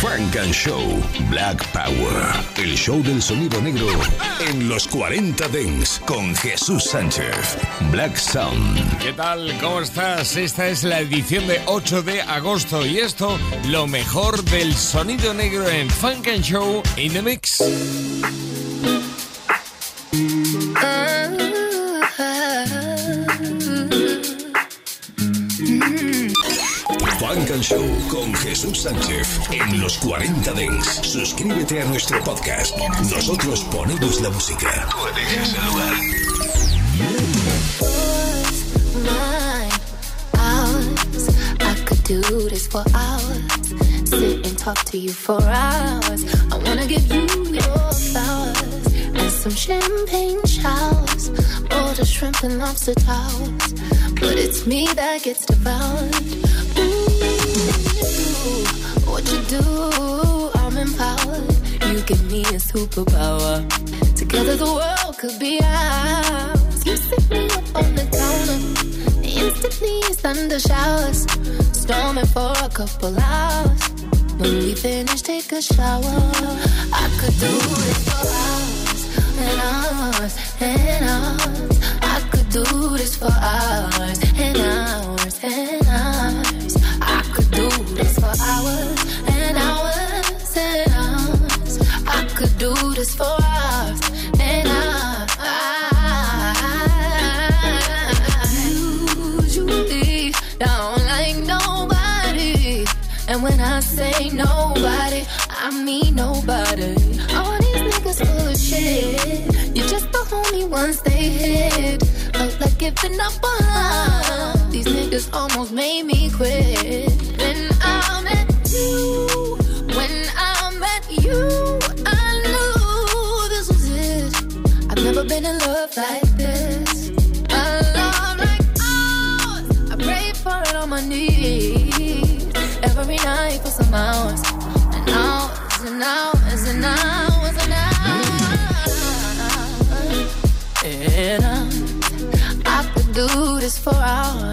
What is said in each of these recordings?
Frank and Show Black Power. El show del sonido negro en los 40 Dents con Jesús Sánchez. Black Sound. ¿Qué tal? ¿Cómo estás? Esta es la edición de 8 de agosto y esto, lo mejor del sonido negro en Funk and Show in the Mix. Show con Jesús Sánchez en los 40 Dents. Suscríbete a nuestro podcast. Nosotros ponemos la música. Tú eliges do this for hours. Sit and talk to you for hours. I wanna give you your flowers and some champagne showers. Or the shrimp and lobster towers. But it's me that gets devoured. What you do, I'm empowered. You give me a superpower. Together the world could be ours. You sit me up on the counter. Instantly thunder showers. Storming for a couple hours. When we finish, take a shower. I could do this for hours and hours and hours. I could do this for hours and hours and I say nobody, I mean nobody. All these niggas full of shit. You're just the homie once they hit. Felt like giving up on love. These niggas almost made me quit. When I met you, when I met you, I knew this was it. I've never been in love like this. A love like ours. I pray for it on my knees every night hours and hours and hours and hours and hours. And hours. I could do this for hours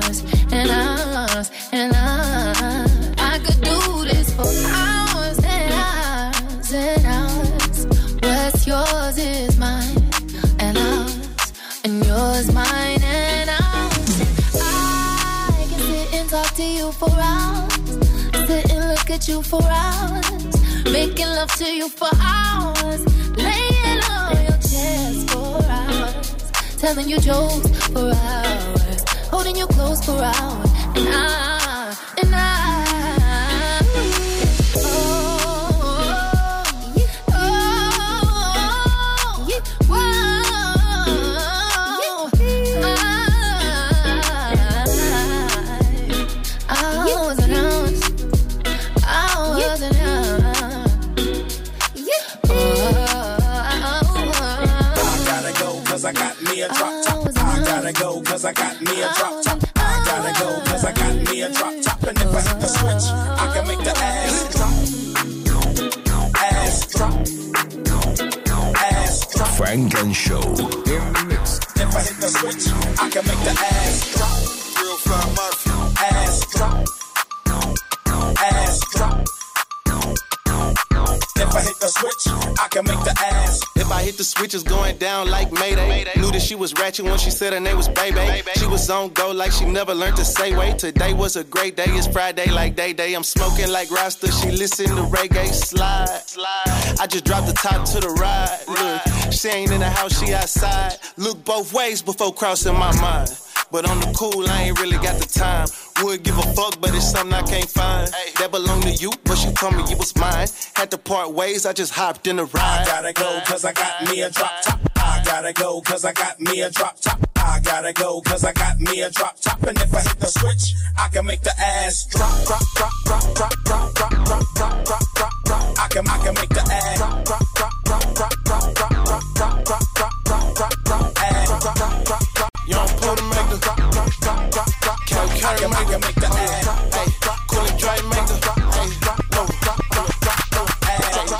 at you for hours, making love to you for hours, laying on your chest for hours, telling you jokes for hours, holding you close for hours, and I, I gotta go cause I got me a drop top. I gotta go cause I got me a drop top. And if I hit the switch, I can make the ass drop. Ass drop. Ass drop. Funk and Show. If I hit the switch, I can make the ass drop. Real fly hit the switch, I can make the ass. If I hit the switch, it's going down like Mayday. Knew that she was ratchet when she said her name was Baby. She was on go like she never learned to say wait. Today was a great day, it's Friday like day day. I'm smoking like Rasta, she listen to reggae slide. I just dropped the top to the ride. Look, she ain't in the house, she outside. Look both ways before crossing my mind. But on the cool, I ain't really got the time. Would give a fuck, but it's something I can't find. That belong to you, but she told me you was mine. Had to part ways, I just hopped in the I gotta go cause I got me a drop top. I gotta go cause I got me a drop top. I gotta go cause I got me a drop top. And if I hit the switch, I can make the ass drop, drop, drop, drop, drop, drop, drop, drop, drop, drop, drop, drop. I can, I can make the ass drop, drop, drop, drop, drop, drop, drop, drop, drop, drop, drop, drop, drop, drop, ass drop, drop, drop, drop. Young Poe to make the drop, drop, drop, drop, Cool and drop.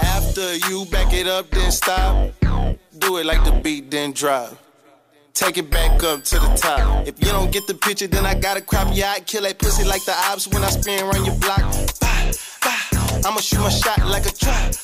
After you back it up, then stop. Do it like the beat, then drop. Take it back up to the top. If you don't get the picture, then I gotta crop your eye. Kill that pussy like the ops when I spin around your block. Bah, bah. I'ma shoot my shot like a trap.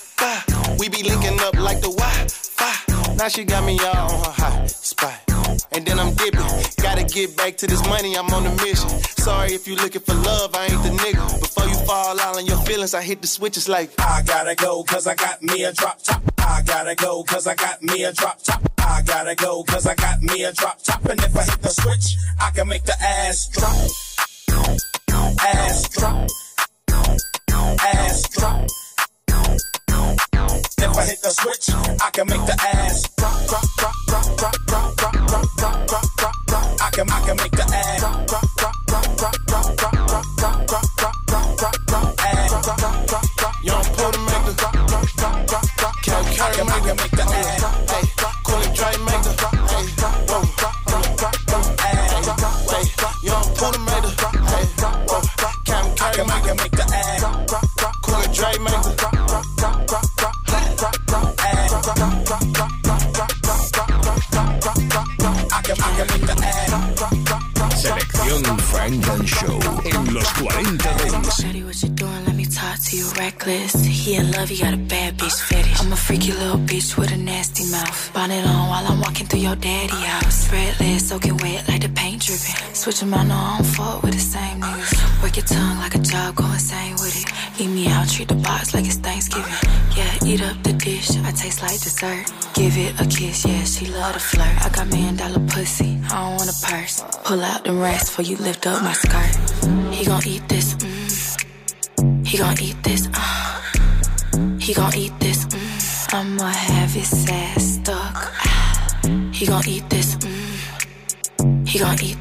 We be linking up like the Wi-Fi. Now she got me all on her hot spot and then I'm dipping. Gotta get back to this money, I'm on a mission. Sorry if you looking for love, I ain't the nigga. Before you fall out on your feelings, I hit the switches like I gotta go, cause I got me a drop top. I gotta go, cause I got me a drop top. I gotta go, cause I got me a drop top. And if I hit the switch, I can make the ass drop. Ass drop. Ass drop. If I hit the switch, I can make the ass love, you got a bad bitch fetish. I'm a freaky little bitch with a nasty mouth. Bonnet on while I'm walking through your daddy house. Spread legs, soaking wet like the paint dripping. Switch them out, no, I don't fuck with the same niggas. Work your tongue like a job, go insane with it. Eat me out, treat the box like it's Thanksgiving. Yeah, eat up the dish, I taste like dessert. Give it a kiss, yeah, she love to flirt. I got million dollar pussy, I don't want a purse. Pull out them racks before you lift up my skirt. He gon' eat this, mm. He gon' eat this, You're it.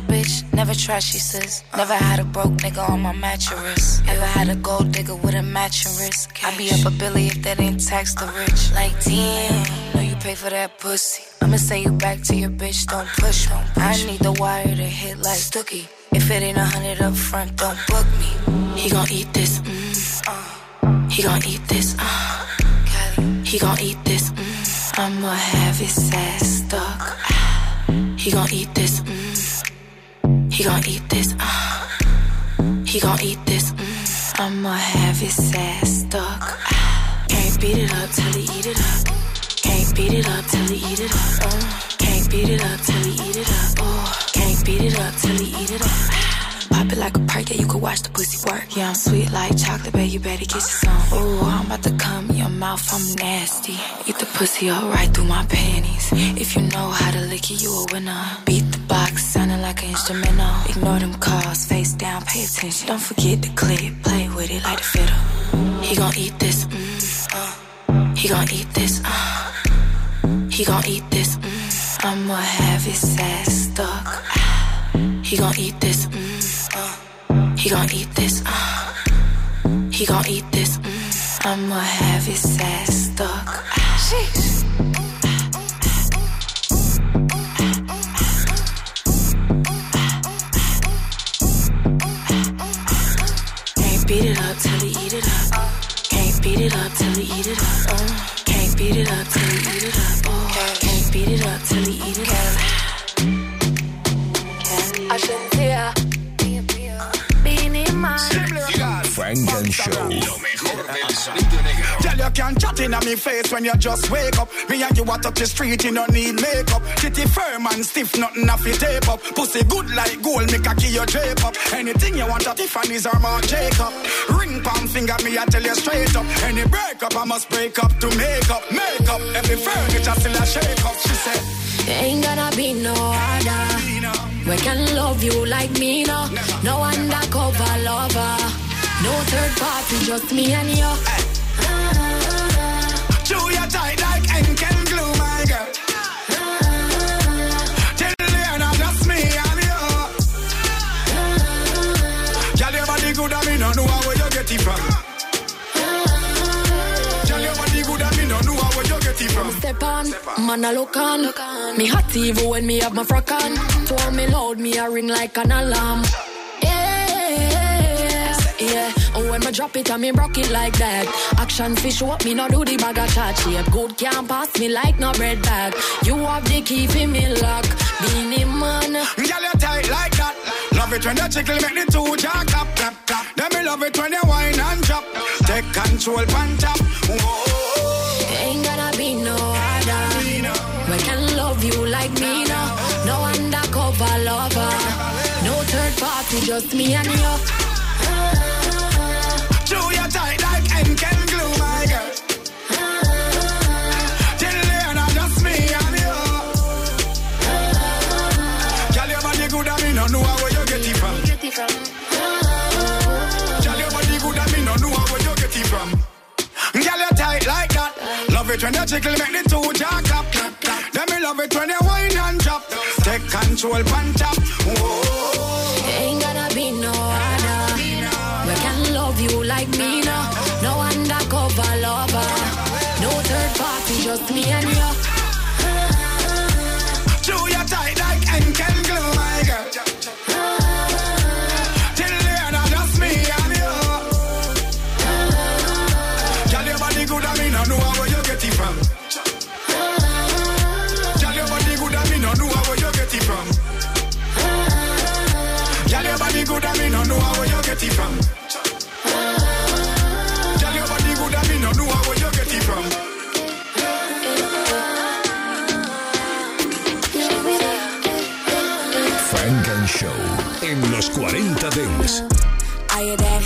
Bitch, never trashy sis. Never had a broke nigga on my mattress. Ever had a gold digger with a matching wrist. I be up a billy if that ain't tax the rich. Like damn, know you pay for that pussy. I'ma send you back to your bitch, don't push me. I need the wire to hit like Stooky. If it ain't a hundred up front, don't book me. He gon' eat this, mm. He gon' eat this, uh. He gon' eat this, mm. I'ma have his ass stuck. Ah. He gon' eat this, mm. He gon' eat this, uh. He gon' eat this, mm. I'ma have his ass stuck. Can't beat it up till he eat it up. Can't beat it up till he eat it up. Uh. Can't beat it up till he eat it up. Oh. Can't beat it up till he eat it up. Pop it like a perk, yeah, you could watch the pussy work. Yeah, I'm sweet like chocolate, babe, you better get you some. Ooh, I'm about to come in your mouth, I'm nasty. Eat the pussy up right through my panties. If you know how to lick it, you a winner. Beat the box, sounding like an instrumental. Ignore them calls, face down, pay attention. Don't forget the clip, play with it like a fiddle. He gon' eat this, mm, uh. He gon' eat this, uh. He gon' eat this, mm. I'ma have his ass stuck. He gon' eat this, mm. Uh. He gon' eat this, uh. He gon' eat this, mm. I'ma have his ass stuck. Sheesh. Can't beat it up till he eat it up. Can't beat it up till he eat it up. Uh. Can't beat it up till he eat it up. Oh. Can't beat it up till he eat it up. Funk and Show. Lo mejor del ah, sonido negro. Girl, you can't chat in me face when you just wake up. Me and you walk up the street, you don't need makeup. Titty firm and stiff, nothing off your tape up. Pussy good like gold, make a key your drape up. Anything you want at Tiffany's or Marc Jacob. Ring palm finger, me I tell you straight up. Any breakup, I must break up to make up. Make up, every furniture still a shake up. She said, Ain't gonna be no other. We can love you like me, no. No undercover lover. No third party, just me and you. Hey. Chew your tight like and can glue, my girl. Juliana, just me and you. Girl, your body good, I mean, I know where you get it from. Girl, your body good, I mean, I know where you get it from. Step on, Step man, a look on. Me hot even when me have my frock on. Told me loud, me a ring like an alarm. Yeah. Oh, when me drop it, I me rock it like that. Action fish up, me no do the bag of chat shape. Good can't pass me like no bread bag. You have the key for me lock. Beenie Man. Girl, you tight like that. Love it when you tickle, make the two jaw clap, clap, clap. Then me love it when you whine and drop. Take control, pan top. Whoa. Ain't gonna be no other. We can love you like me now. No undercover lover. No third party, just me and you. It when you tickle, make the two jaw clap, clap, clap. Then me love it when you whine and drop. Take control, pan top. Whoa. Me and you.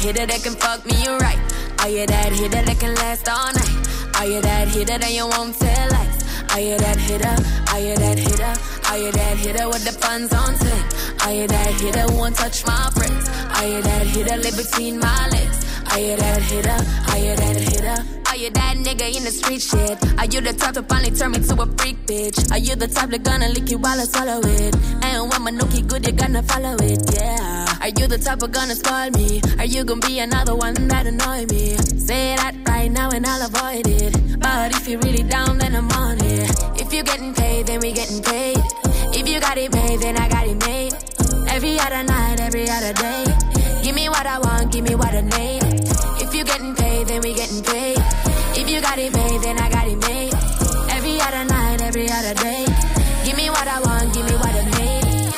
Hitter that can fuck me right? Are you that hitter that can last all night? Are you that hitter that you won't tell lies? Are you that hitter? Are you that hitter? Are you that hitter with the funds on ten? Are you that hitter who won't touch my friends? Are you that hitter live between my legs? Are you that hitter? Are you that hitter? Are you that nigga in the street shit? Are you the type to finally turn me to a freak bitch? Are you the type that gonna lick you while I swallow it? And when my nookie good, you gonna follow it, yeah. Are you the type of gonna spoil me? Are you gonna be another one that annoy me? Say that right now and I'll avoid it. But if you're really down, then I'm on it. If you're getting paid, then we getting paid. If you got it made, then I got it made. Every other night, every other day. Give me what I want, give me what I need. If you getting paid, then we getting paid. If you got it made, then I got it made. Every other night, every other day. Give me what I want, give me what I need.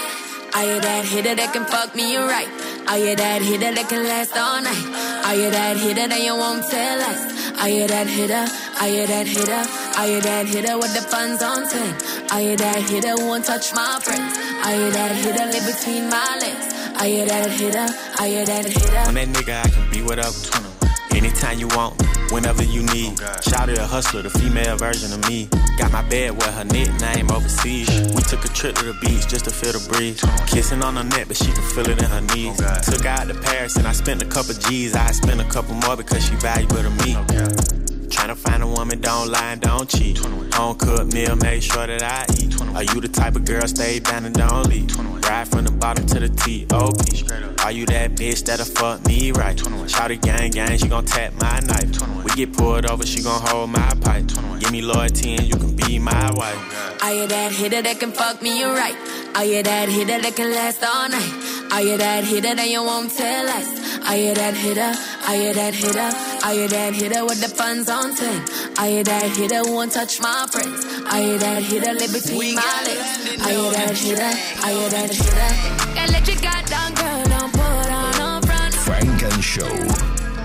Are you that hitter that can fuck me right? Are you that hitter that can last all night? Are you that hitter that you won't tell us? Are you that hitter? Are you that hitter? Are you that hitter with the funds on ten? Are you that hitter who won't touch my friends? Are you that hitter live between my legs? Are you that hitter? Are you that hitter? On that nigga, I can be whatever. Anytime you want, whenever you need. Shout a hustler, the female version of me. Got my bed with her nickname overseas. We took a trip to the beach just to feel the breeze. Kissing on her neck, but she can feel it in her knees. Took out to Paris and I spent a couple G's. I spent a couple more because she valuable to me. Tryna find a woman, don't lie and don't cheat. Home cooked meal, make sure that I eat. Are you the type of girl stay down and don't leave? Ride from the bottom to the T.O.P. Are you that bitch that'll fuck me right? Shouty gang gang, she gon' tap my knife. We get pulled over, she gon' hold my pipe. Give me loyalty and you can be my wife. Are you that hitter that can fuck me right? Are you that hitter that can last all night? Are you that hitter that you won't tell us? Are you that hitter? Are you that hitter? Are you that hitter with the funds on ten? Are you that hitter won't touch my friends? Are you that hitter live between my lips. Are you that hitter? Are you that hitter? Can't let your guard down, girl, don't put on no front. Funk and Show.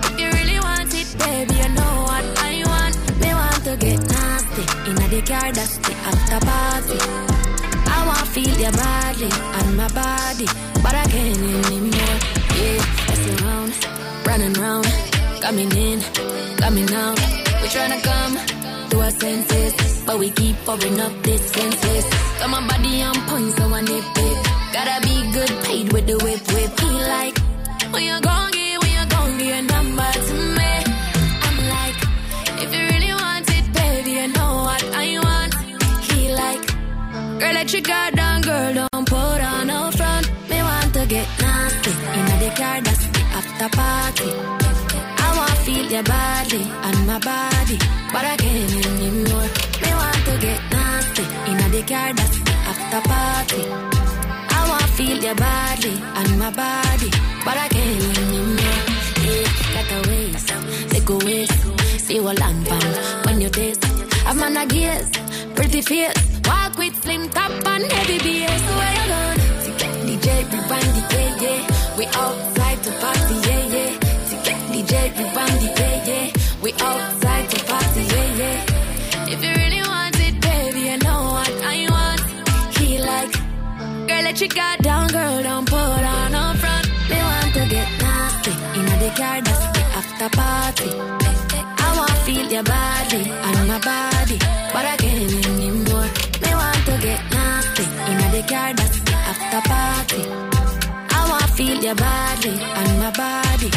If you really want it, baby, you know what I want. Me want to get nasty in the car, that's the after party. I want to feel your body and my body, but I can't anymore. Yeah, messing around, running round, coming in, coming out. We tryna come to our senses, but we keep pouring up distances. Got my body on point, so I nip it. Gotta be good, paid with the whip, whip. He like, when you gon' get, when you gon' a number to me. I'm like, if you really want it, baby, you know what I want. He like, girl, let your guard down, girl, don't put on no front. Me want to get nasty in the car, that's the after party. Your body and my body, but I can't anymore. Me want to get nasty in the car, that's the after party. I want to feel your body and my body, but I can't anymore. Yeah, like a waste, take a waste. See what land pan when you taste. I'm on a gears, pretty face. Walk with slim top and heavy bass. Where you going? DJ, we band the yeah, yeah. We outside to party, yeah, yeah. We band the yeah, yeah. We to party, yeah, yeah. If you really want it, baby, you know what I want. He like, girl, let your guard down, girl, don't put on up front. Me want to get nasty in the car, that's the after party. I want to feel your body and my body, but I can't anymore. Me want to get nasty in the car, that's the after party. I want to feel your body and my body,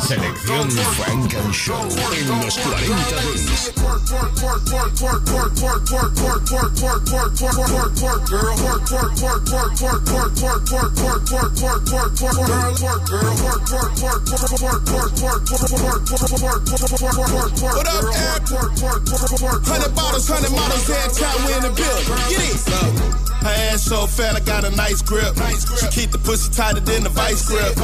Selección Funk and Show en los 40 Dance. What up, Eric? Hundred bottles, hundred models, head count, we in the building. Get it. Her ass so fat, I got a nice grip. She keep the pussy tighter than the vice grip.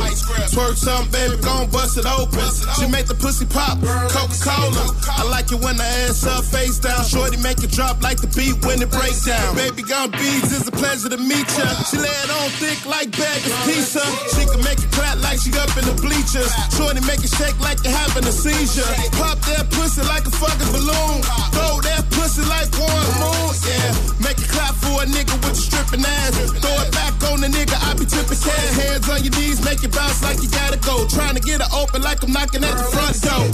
Twerk something, baby, gon' bust it open. She make the pussy pop, Coca-Cola. I like it when the ass up, face down. Shorty make it drop like the beat when it breaks down. Baby, gon' beads, it's a pleasure to meet ya. She lay it on thick like bag of pizza. She can make it clap like she up in the bleachers. Shorty make it shake like you having a seizure. Pop that pussy like a fucking balloon. Throw that pussy like one moon. Yeah, make it clap for a nigga with the stripping ass. Throw it back on the nigga, I be tipping cash. Hands on your knees, make it bounce like you gotta go. Trying to get it open like I'm knocking at the front door.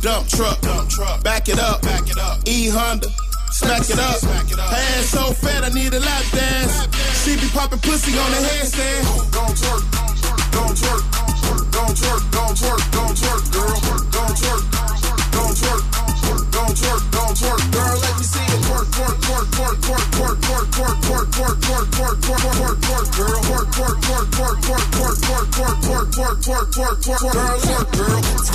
Dump truck, dump truck, back it up, back it up. E Honda. Smack it up. Ass so fat, I need a lap dance. She be popping pussy on the handstand. Gon' twerk, gon' twerk, gon' twerk, gon' twerk, gon' twerk, girl, gon' twerk, gon' twerk, gon' twerk, gon' twerk, girl. Let me see it twerk, twerk,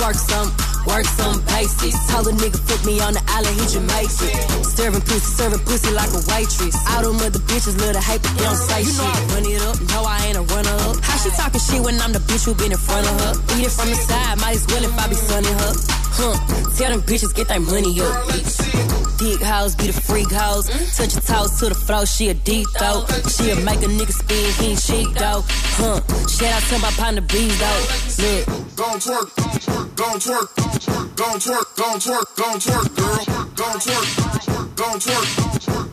Twerk some, work some basics. Tell a nigga put me on the island, he it Serving pussy, serving pussy like a waitress. All them the bitches little hate, but they don't say you know I Run it up, no, I ain't a runner up. How she talking shit when I'm the bitch who been in front of her? Eat it from the side, might as well if I be sunning her. Huh, tell them bitches get their money up. Dick house, be the freak hoes. Touch your toes to the floor, she a deep throat. She'll make a nigga spin, he ain't chic though. Huh? Shout out to my partner bees though. Look. Gon' twerk, gon' twerk, gon' twerk, gon' twerk, gon' twerk, girl, gon' twerk, gon' twerk,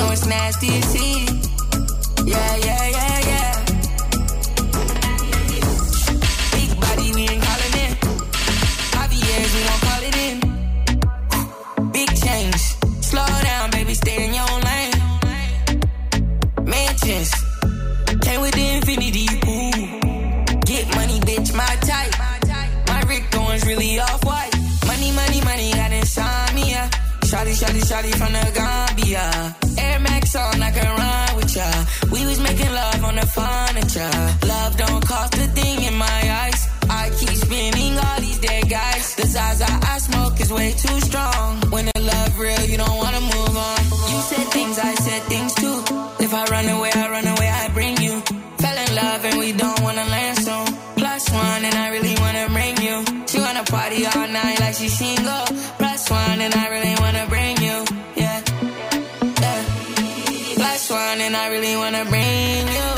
Know it's nasty as heat. Yeah, yeah, yeah, yeah. Big body, we ain't calling it. Javier's, we gon' call it in. Big change. Slow down, baby, stay in your lane. Mansions. Came with the infinity, ooh. Get money, bitch, my type. My Rick Owens really off white. Money, money, money, got insomnia. Shotty, shotty, shotty from the Gambia. furniture. Love don't cost a thing in my eyes. I keep spinning all these dead guys. The size I, I smoke is way too strong. When the love real, you don't wanna move on. You said things, I said things too. If I run away, I run away, I bring you. Fell in love and we don't wanna land soon. Plus one, and I really wanna bring you. She wanna party all night like she single. Plus one, and I really wanna bring you. Yeah. yeah. Plus one, and I really wanna bring you.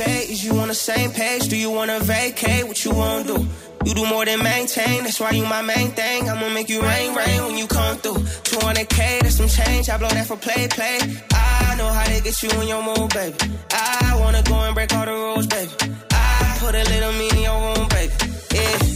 Is you on the same page? Do you wanna vacate? What you wanna do? You do more than maintain, that's why you my main thing. I'ma make you rain, rain when you come through. 200k, that's some change. I blow that for play, play. I know how to get you in your mood, baby. I wanna go and break all the rules, baby. I put a little me in your room, baby. Yeah.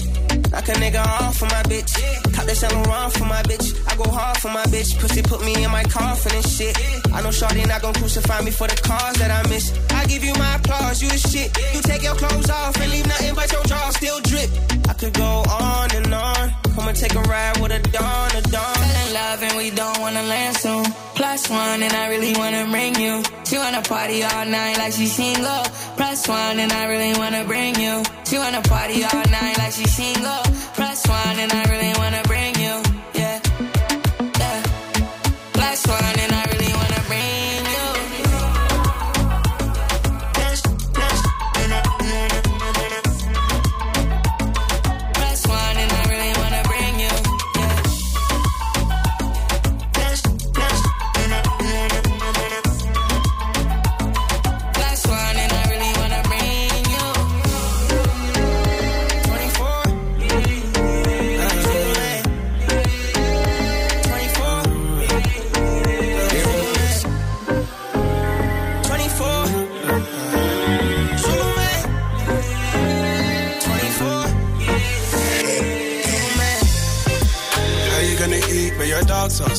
Like a nigga off for my bitch. Cop that Saint Laurent for my bitch. I go hard for my bitch. Pussy put me in my coffin and shit. I know Shorty not gon' crucify me for the cause that I miss. I give you my applause, you the shit. You take your clothes off and leave nothing but your jaw still drip. I could go on and on. And take a ride with a dawn, a dawn. Fell in love and we don't wanna land soon. Plus one and I really wanna bring you. She wanna party all night like she single. Plus one and I really wanna bring you. She wanna party all night like she single. Plus one and I really wanna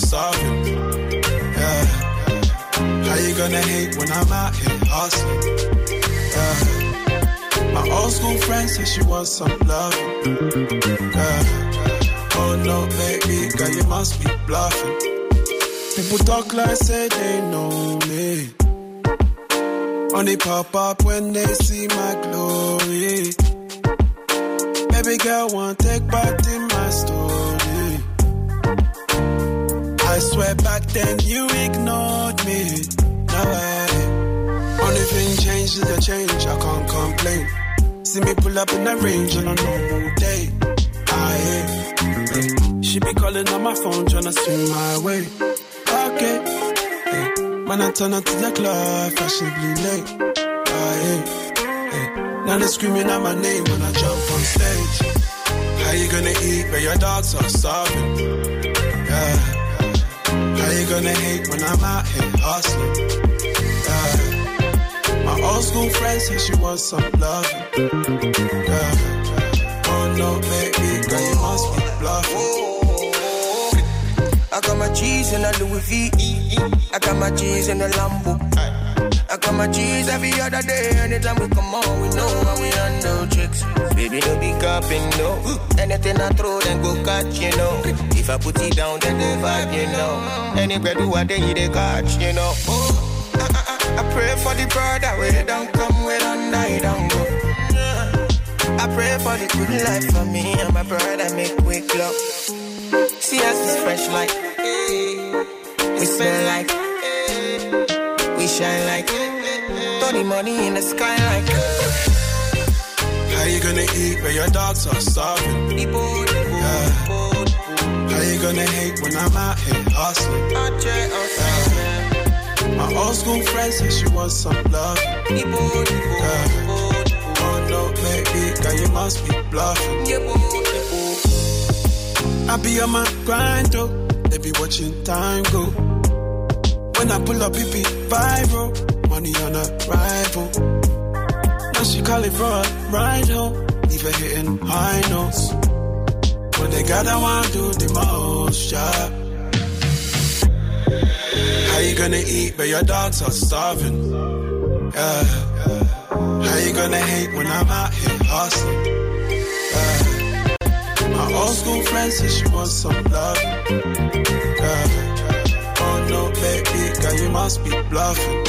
starving? Yeah. How you gonna hate when I'm out here hustling? Yeah. My old school friend said she wants some love. Yeah. Oh no, baby, girl, you must be bluffing. People talk like say they know me. Only pop up when they see my glory. Baby girl, want take part in my story. I swear back then you ignored me. No way. Only thing changed is the change, I can't complain. See me pull up in the range on a normal day. Aye. She be calling on my phone, trying to swing my way. Okay. Man, I turn up to the club, fashionably late. Aye. Hey. Now they screaming out my name when I jump on stage. How you gonna eat when your dogs are starving? How you gonna hate when I'm out here hustling? Yeah. My old school friend said she wants some love. Yeah. Oh no, baby, girl, you must be bluffing. I got my cheese in a Louis V. I got my cheese in a Lambo. I got my cheese every other day. Anytime we come on, we know how we handle tricks. Baby, don't be copping, no. Anything I throw, then go catch, you know. If I put it down, then they vibe, you know. Anywhere do I they they catch, you know. Oh, I, I, I, pray for the brother where don't come, where don't die, don't go. I pray for the good life for me and my brother make quick love. See us is fresh like we smell like shine like throw the money in the sky like How you gonna eat when your dogs are starving? Yeah. How you gonna hate when I'm out here hustling? Yeah. My old school friend said she wants some love. Yeah. Oh no, baby, girl, you must be bluffing. I be on my grind, though. They be watching time go. When I pull up, it be viral. Money on arrival. Now she call it for a ride home. Leave her hitting high notes. When they got I want do the most, yeah. How you gonna eat but your dogs are starving? Yeah. How you gonna hate when I'm out here hustling? Yeah. My old school friend said she wants some love. Yeah no baby, girl, you must be bluffing.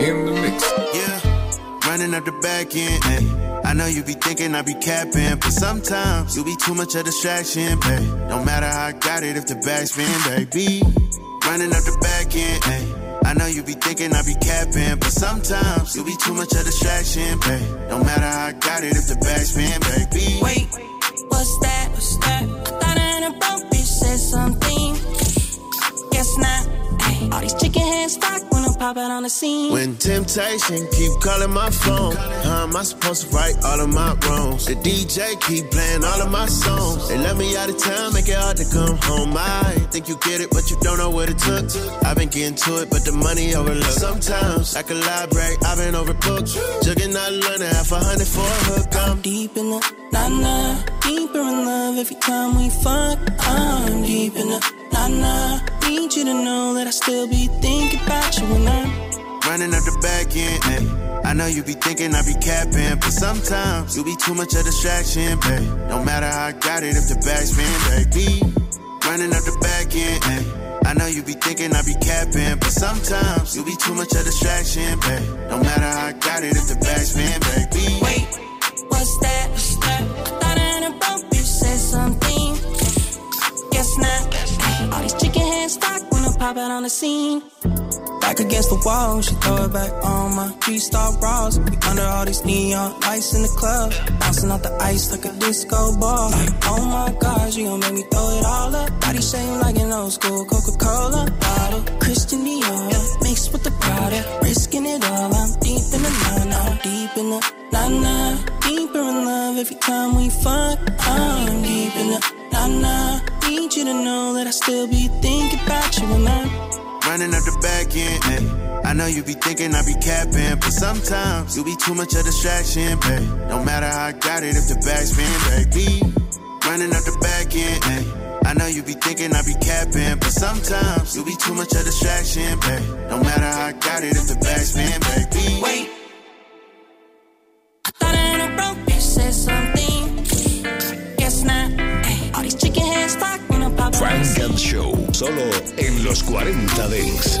In the mix. Yeah, running up the back end. Ay I know you be thinking I be capping, but sometimes you be too much of distraction, babe. No matter how I got it if the back's spin, baby. Running up the back end. Ay. I know you be thinking I be capping, but sometimes you be too much of distraction, babe. No matter how I got it if the back's spin, baby. Wait, what's that? What's that? I thought I a broke said something. Guess not. All these chicken heads I'm popping on the scene. When temptation keep calling my phone, how am I supposed to right all of my wrongs? The DJ keep playing all of my songs. They let me out of town, make it hard to come home. I think you get it, but you don't know what it took. I've been getting to it, but the money overlooked. Sometimes I can collaborate, I've been overbooked. Jugging not learning half a hundred for a hook. I'm deep in the nah nah, deeper in love every time we fuck. I'm deep in the nah need you to know that I still be thinking about you when I'm running up the back end. Ay. I know you be thinking I be capping, but sometimes you be too much of distraction, babe. No matter how I got it, if the back's spin, baby. Running up the back end. Ay. I know you be thinking I be capping, but sometimes you be too much of distraction, babe. No matter how I got it, if the back's spin, baby. Wait, what's that? What's that? I thought I had a bump, bitch said something. Guess not. Chicken heads stock when I pop out on the scene. Back against the wall, she throw it back on my three-star bras. We under all these neon lights in the club, bouncing off the ice like a disco ball. Oh my God, she gon' make me throw it all up. Body shame like an old school Coca-Cola bottle. Christian Dior, mixed with the Prada, risking it all. I'm deep in the line, now deep in the nah nah, deeper in love every time we fuck. I'm deep in the nah nah need you to know that I still be thinking about you when I'm running up the back end. Ay. I know you be thinking I be capping, but sometimes you be too much of distraction, babe. No matter how I got it, if the back's spin, baby. Running up the back end. Ay. I know you be thinking I be capping, but sometimes you be too much of distraction, babe. No matter how I got it, if the back's spin, baby. Wait. I thought I had a broke bitch said something. Frank and Show, solo en los 40 Dings.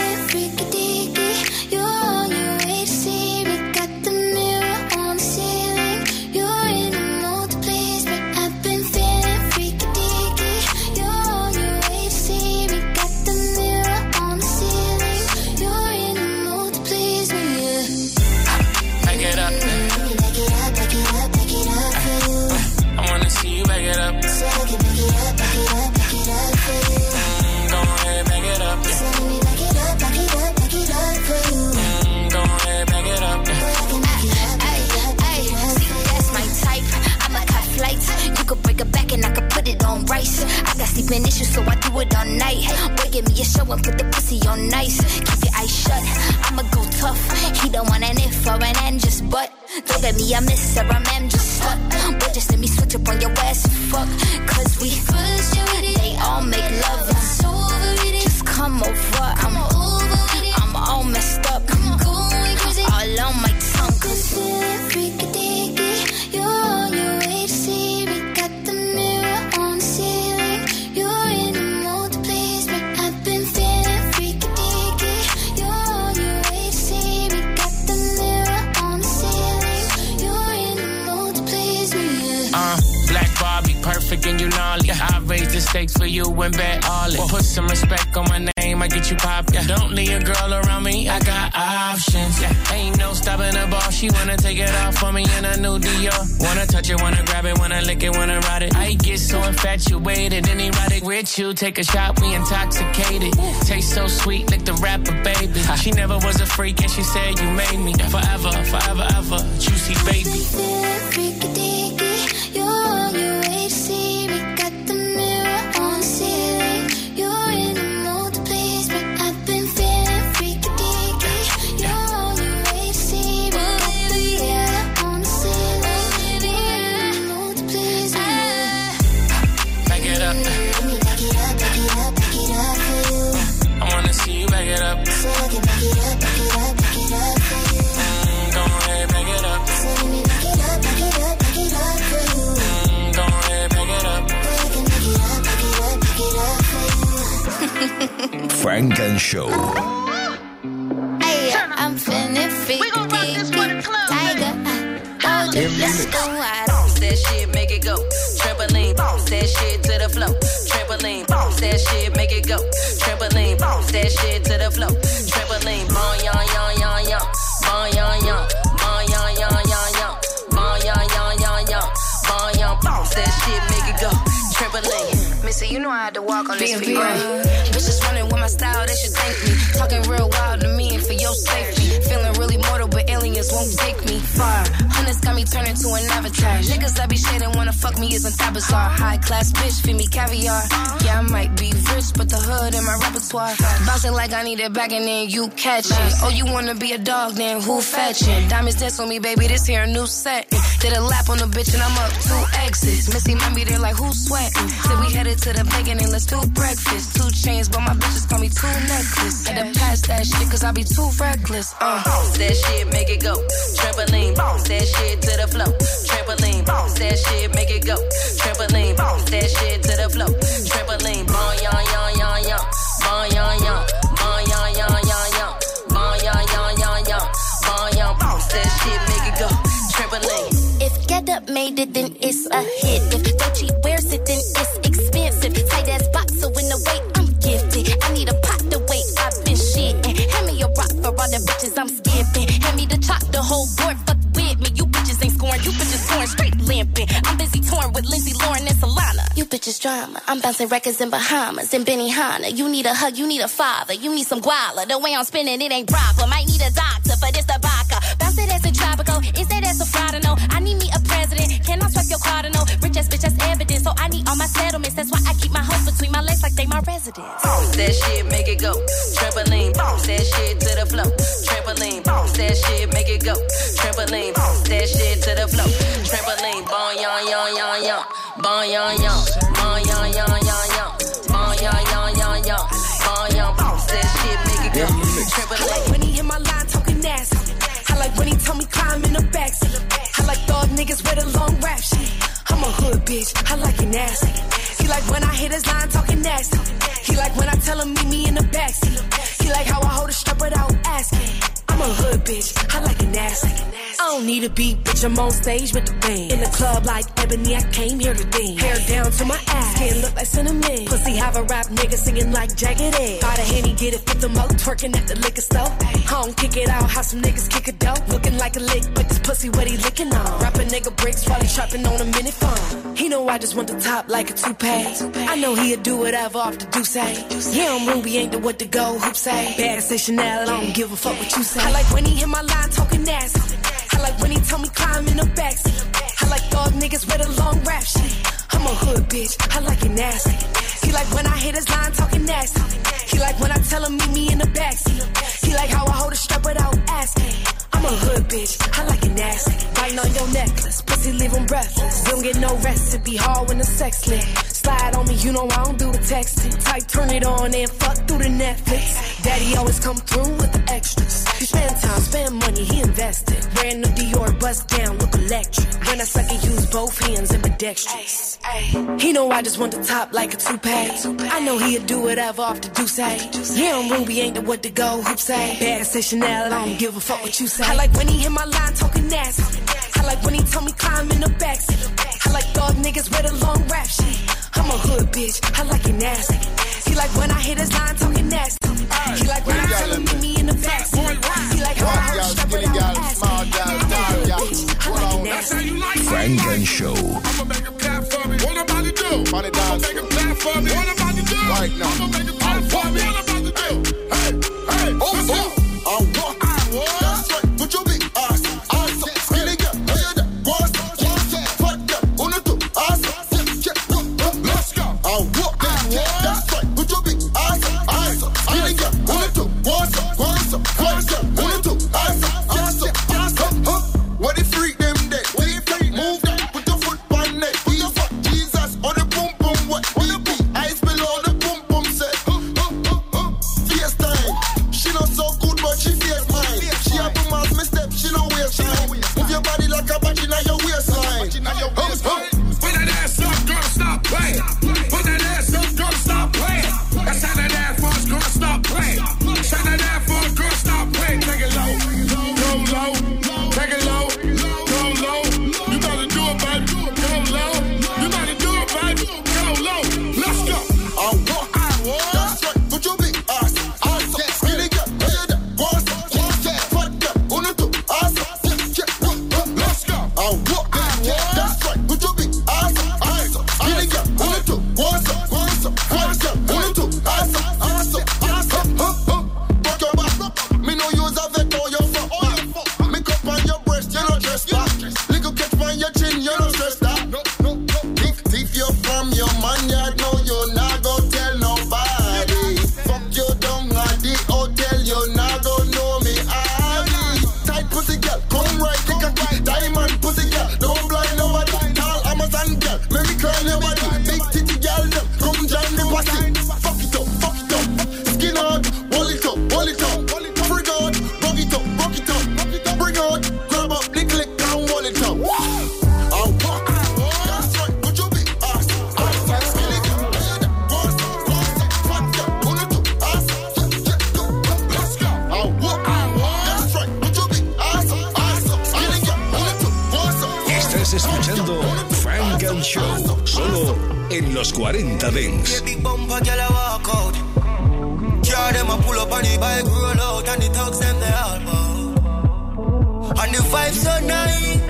Sleeping issues, so I do it all night. Boy, give me a show and put the pussy on nice. Keep your eyes shut, I'ma go tough. He don't want an if or an end, just but. Don't get me a miss or man, just stuck. Boy, just let me switch up on your ass and fuck. Cause stakes for you and bet all it. Put some respect on my name, I get you poppin'. Yeah. Don't leave a girl around me, I got options. Yeah. Ain't no stopping the ball, she wanna take it off for me in a new Dior. Wanna touch it, wanna grab it, wanna lick it, wanna ride it. I get so infatuated and erotic with you. Take a shot, we intoxicated. Taste so sweet, like the rapper, baby. She never was a freak and she said you made me forever, forever, ever. Juicy baby. Funk and Show. Hey, I'm finna freak Tiger, hold oh, it, let's go out. Bounce that shit, make it go. Trampoline, bounce that shit to the floor. Trampoline, bounce that shit, make it go. Trampoline, bounce that shit to the floor. Trampoline, bon yon yon yon yon, bon yon yon, bon yon yon yon yon, bon yon yon yon yon, bon yon bounce that shit, make it go. Trampoline. Missy, you know I had to walk on this feet, right? Talking real wild to me and for your safety. Feeling really mortal, but aliens won't take me far. Me turning to an avatar. Niggas that be shading wanna fuck me isn't that bizarre. High class bitch, feed me caviar. Yeah, I might be rich, but the hood in my repertoire. Bouncing like I need it back and then you catch it. Oh, you wanna be a dog, then who fetching? Diamonds dance on me, baby, this here a new set. Did a lap on the bitch and I'm up two exits. Missy might be there like who's sweating. Said we headed to the bacon and let's do breakfast. Two chains, but my bitches call me two necklace. Had to pass that shit cause I be too reckless. Uh. That shit, make it go. Trampoline, bounce that shit to the floor. Trampoline, bounce that shit, make it go. Trampoline, bounce that shit to the floor. Trampoline, bon yon yon yon yon, bon yon yon, bon yon yon yon yon, bon yon yon yon yon, bon yon bounce that shit, make it go. Trampoline. If Get Up made it, then it's a hit. If Gucci wears it, then it's expensive. Tight ass box, so in a way, I'm gifted. I need a pot the way I've been shitting. Hand me a rock for all the bitches I'm skipping. Hand me the chop, the whole board, you straight limping. I'm busy touring with Lindsay, Lauren, and Solana. You bitches drama. I'm bouncing records in Bahamas and Benihana. You need a hug, you need a father, you need some guala. The way I'm spinning, it ain't proper. Might need a doctor for this, the vodka. Bounce it as a tropical, is that as a fraud? No, I need me a president. Can I swipe your cardinal? Rich ass bitch, that's evidence. So I need all my settlements. That's why I keep my hoes between my legs like they my residence. Bounce that shit, make it go. Trampoline, bounce that shit to the floor. Trampoline, bounce that shit, make it go. Trampoline, bounce that shit to the floor. Yon. He like when I tell him meet me in the backseat. He like how I hold a strap without asking. I'm a hood bitch, I like it nasty. I don't need a beat, bitch, I'm on stage with the band. In the club like Ebony, I came here to dance. Hair down to my ass, skin look like cinnamon. Pussy have a rap nigga singing like Jagged Edge. Got a henny, get it, fit the mo, twerking at the liquor store. Home, kick it out, how some niggas kick a dope. Looking like a lick, but this pussy what he licking on. Rapping nigga bricks while he trapping on a minute phone. He know I just want the top like a toupee. I know he'll do whatever off the do say. Yeah, I'm Ruby, ain't the what to go, hoop say. Bad say Chanel, I don't give a fuck what you say. I like when he hit my line talking nasty. I like when he told me climb in the backseat. I like thug niggas with a long rap shit. I'm a hood bitch, I like it nasty. He like when I hit his line talking nasty. He like when I tell him meet me in the backseat. He like how I hold a strap without asking. I'm a hood bitch, I like it nasty. Biting on your necklace, pussy breathless. You don't get no rest, it be hard when the sex lit. Slide on me, you know I don't do the texting. Type turn it on and fuck through the Netflix. Daddy always come through with the extras. He spend time, spend money, he invested. Brand new Dior, bust down, look electric. When I suck it, use both hands and ambidextrous. He know I just want the top like a toupee. I know he'll do whatever off the say. Yeah, I'm Ruby, ain't the what to go, hoop say. Eh? Bad say Chanel, I don't give a fuck what you say. I like when he hit my line talking nasty. I like when he told me climb in the backseat. I like thug niggas with a long rap shit. I'm a hood bitch, I like it nasty. He like when I hit his line talking nasty. He like when I tell him meet me in the backseat. He like how I heard strap it out I like it nasty. Funk and Show. I'ma make a clap for me. What about to do? I'ma make a clap for me. What about to do? Right now. I'ma make a clap for me. What about to do? Hey, hey, oh, let's go. Them a pull up on the bike, roll out, and the thugs them they all bow. And the vibe so nice.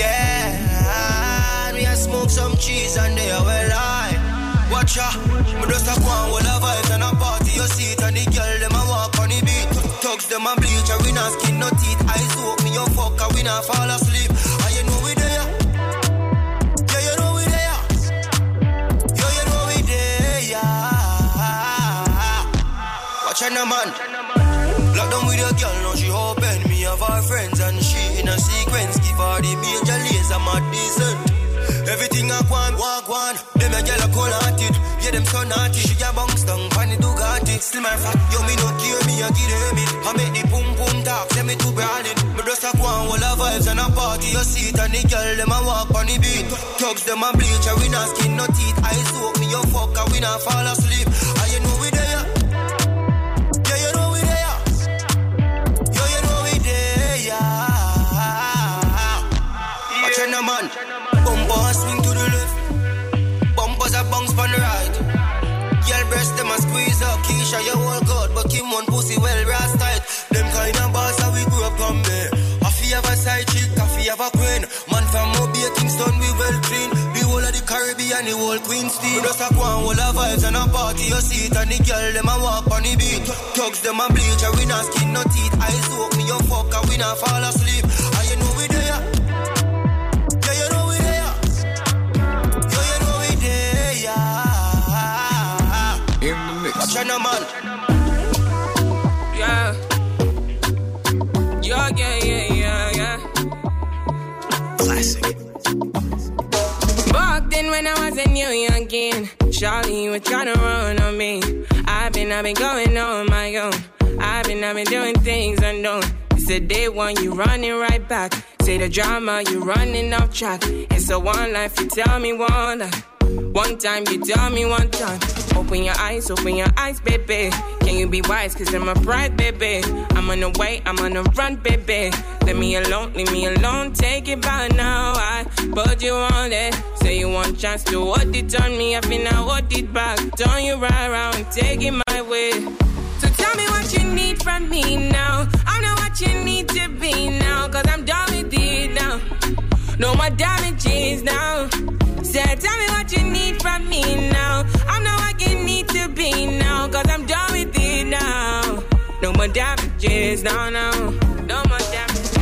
Yeah, me a smoke some cheese and they are well high. Watch out, me just a go on with the vibes and a party your seat and the girl them a walk on the beat. Thugs them a bleach and we not skin no teeth. Eyes open, me your fuck and we not fall Watch out, man. Lock down with your girl, now she open. Me have her friends and she in a sequence. Give her the Major Lazer, mad decent. Everything I want, walk one. Them a girl a cold hearted. Yeah, them so naughty. She a bounce down, funny Ducati. Still my fat, yo me no care me, I give them it. I make the boom boom talk, send me to Berlin. Me just a on, all the vibes and a party. You see it and the girl them a walk on the beat. Thugs them a bleach, and we not skin no teeth. Eyes soak me, you fuck, and we not fall asleep. There, yeah. Watch out, now, man. Bumper swing to the left. Bumpers a bounce on the right. Girl breast them a squeeze up. Keisha, you all good, but Kim one pussy well brass tight. Them kind of Caribbean, the whole Queen's team. Just a go on, all the vibes and a party. You see it and the girl them a walk on the beat. Thugs them a bleach, and we not skin no teeth. Eyes open, me you fuck, and we not fall asleep. And you know we there. Yeah, you know we there. Yeah, you know we there, yeah. In the mix. Watch out, man. Yeah. Yeah, yeah, yeah, yeah, yeah. Classic. When I was a new youngin', Charlie, you were trying to run on me. I've been, I've been going on my own. I've been, I've been doing things unknown. It's a day one, you running right back. Say the drama, you running off track. It's a one life, you tell me one life. One time, you tell me one time. Open your eyes, open your eyes, baby. Can you be wise? Cause I'm a bride, baby. I'm on the way, I'm on the run, baby. Leave me alone, leave me alone. Take it by now. I put you on it. Say you want chance to hold it on me. I feel I hold it back. Turn you right around, take it my way. So tell me what you need from me now. I know what you need to be now. Cause I'm done with it now. No more damages now. Said, tell me what you need from me now. I know what you be now. Cause I'm done with it now. No more damages, no, no. No more damages.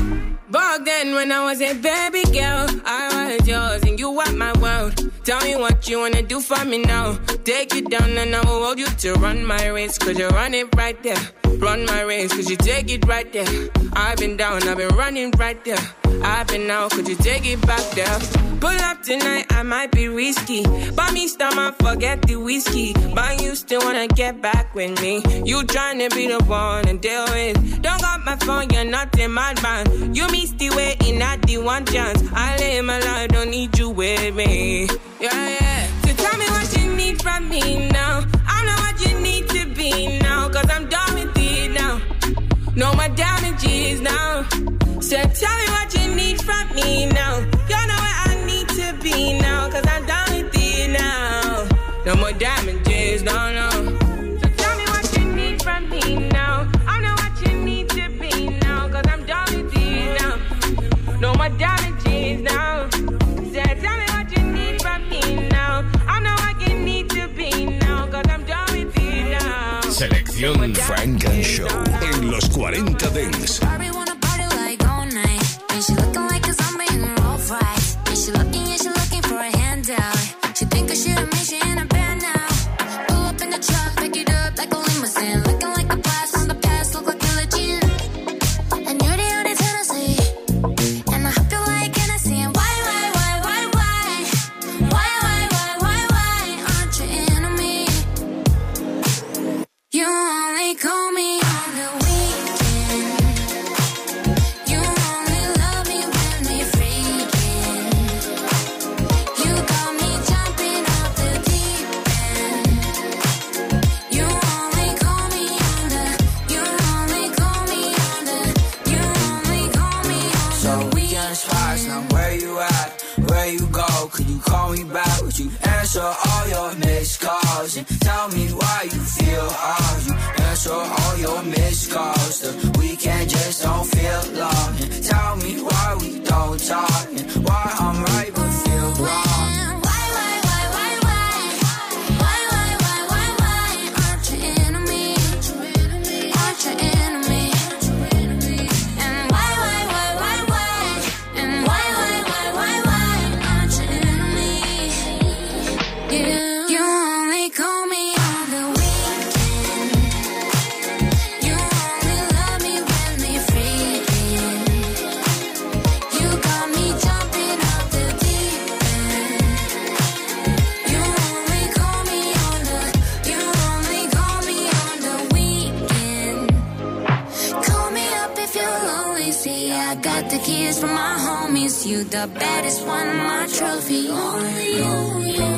Back then when I was a baby girl, I was yours and you were my world. Tell me what you wanna do for me now. Take it down and I will hold you to run my race. Cause you run it right there. Run my race, cause you take it right there. I've been down, I've been running right there. I've been out, could you take it back there? Pull up tonight, I might be risky. Buy me stomach, forget the whiskey. But you still wanna get back with me. You tryna be the one to deal with. Don't got my phone, you're not in my band. You miss the way at the one chance. I live my life, don't need you with me. Yeah, yeah. So tell me what you need from me now. I know what you need to be now. No more damages now. So tell me what you need from me now. You know where I need to be now. Cause I'm done with it now. No more damages, no, no. 40 Dents. You the baddest one, my trophy. Only you, you.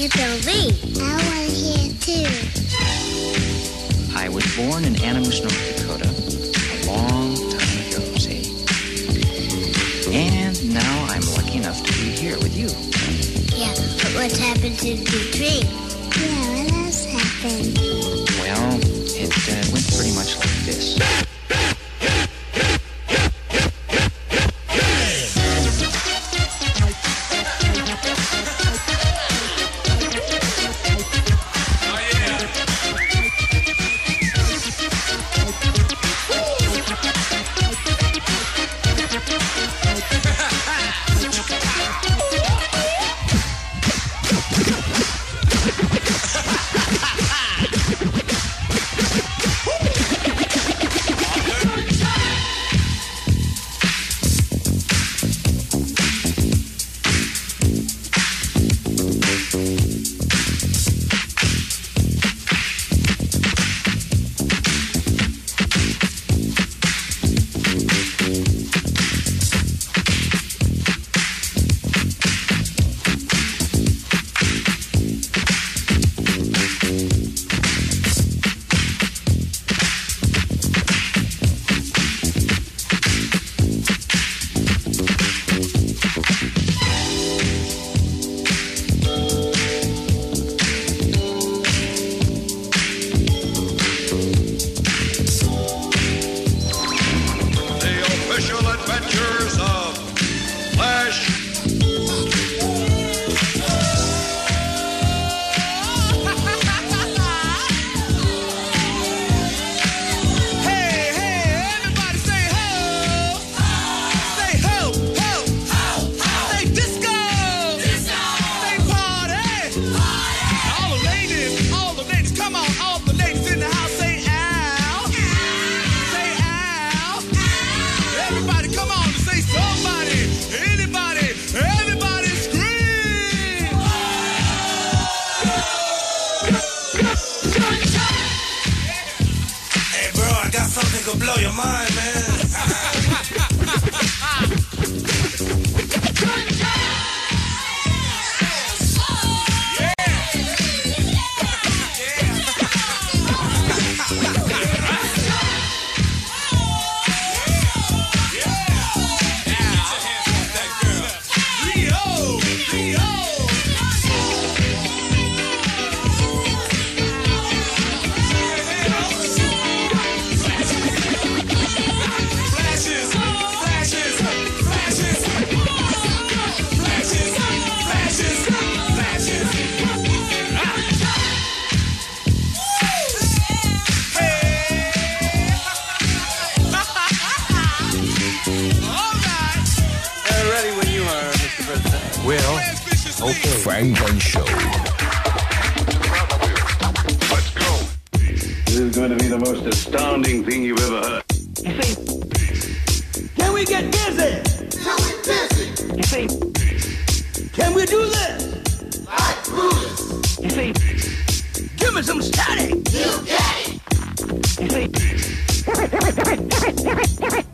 You tell me. I want to hear too. I was born in Animus, North Dakota, a long time ago, see? And now I'm lucky enough to be here with you. Yeah, but what's happened to the tree? Yeah, what else happened? President. Will. Okay. Funk and Show. Let's go. This is going to be the most astounding thing you've ever heard. You see? Can we get busy? Can we busy? You see? Can we do this? Like Brutus. You see? Give me some static. You get it. You see?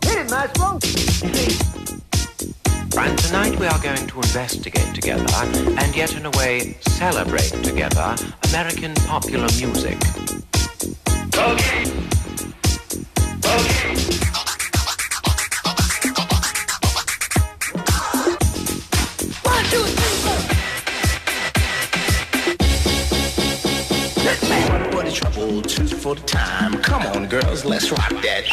Hit it, Maestro. You see? And tonight we are going to investigate together and yet in a way celebrate together American popular music. One, two, three, four. One for the trouble, two for the time. Come on, girls, let's rock that.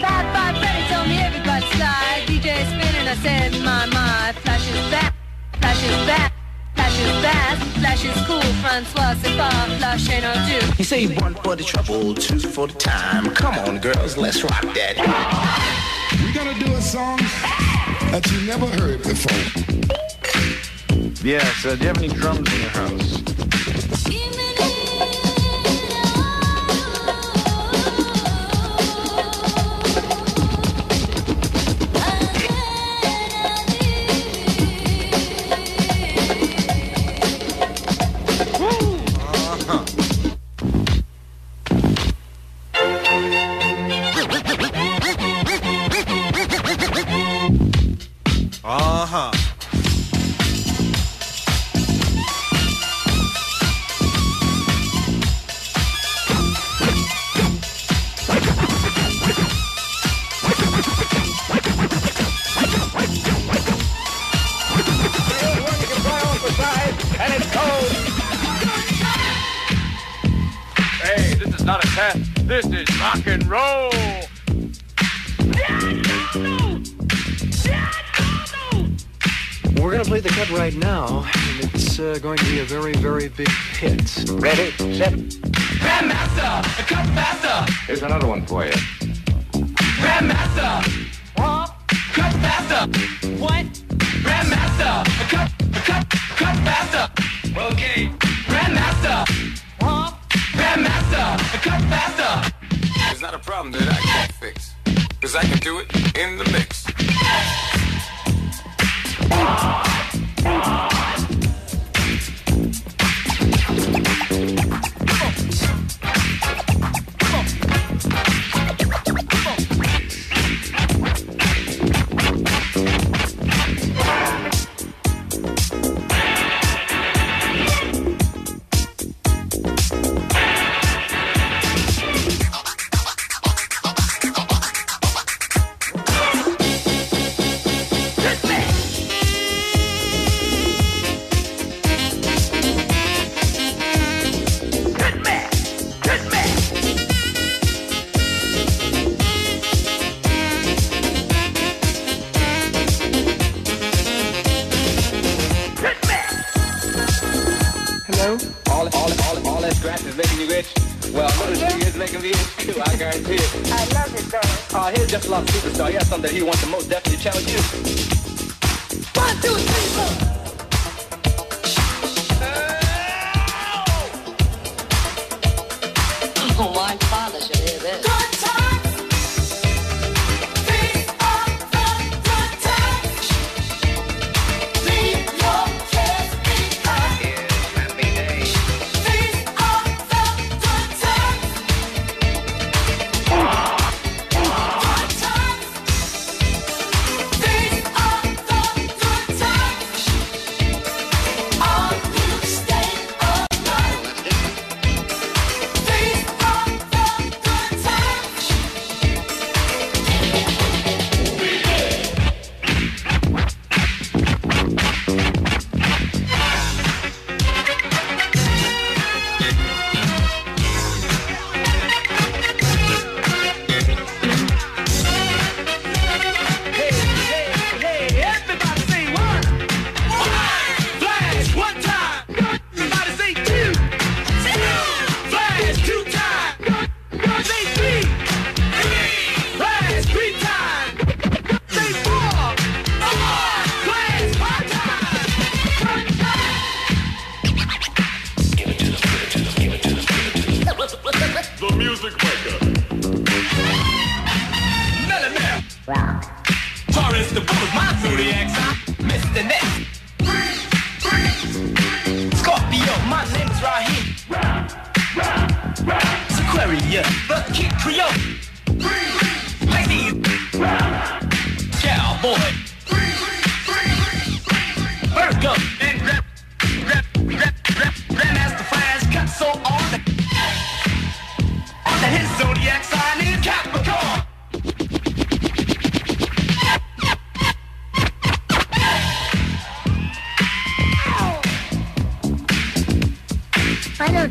Five, five, Freddy told me everybody slide. DJ spinning, I said, my, my. Flash is back, flash is back. Flash is fast, flash is cool. Francois, c'est pas flash ain't our do. You say one for the trouble, two for the time. Come on, girls, let's rock that. We're gonna do a song that you never heard before. Yes, uh, do you have any drums in your house? Rock and roll. We're gonna play the cut right now, and it's uh, going to be a very, very big hit. Ready, set. Grandmaster, a cut faster. Here's another one for you. Grandmaster. What? Cut faster. What? Grandmaster, a cut, a cut, cut faster. Okay. Grandmaster, It's not a problem that I can't fix. Cause I can do it in the mix. Superstar. He has something that he wants to most definitely challenge you. One, two, three, four.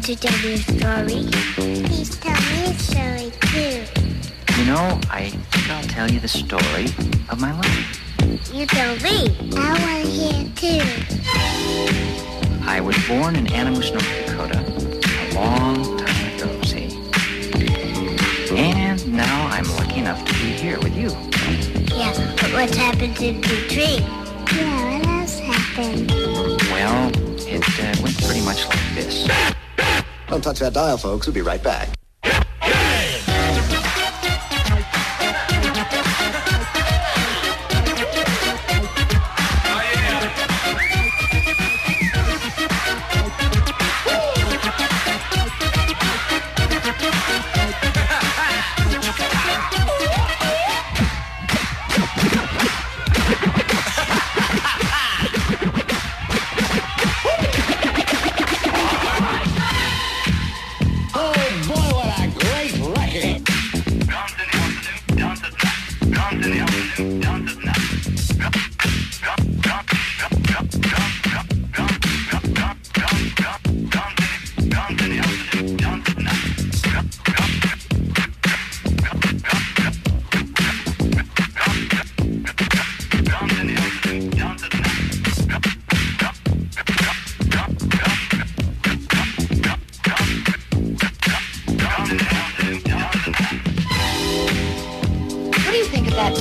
Why tell me a story? Please tell me a story too. You know, I think I'll tell you the story of my life. You tell me. I want to hear too. I was born in Animus, North Dakota, a long time ago, see. And now I'm lucky enough to be here with you. Yeah, but what's happened to the tree? Yeah, what else happened? Well, it uh, went pretty much like this. Don't touch that dial, folks. We'll be right back.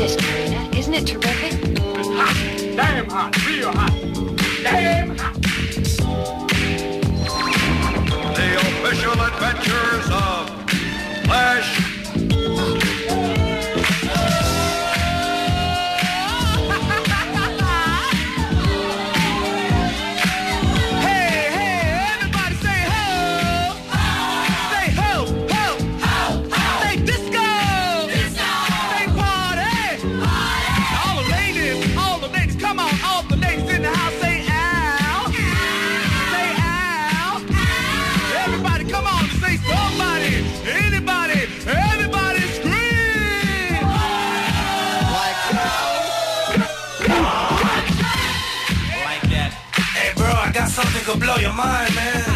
It terrific? It's Hot, damn hot, real hot, damn hot. The official adventures of Flash To blow your mind, man.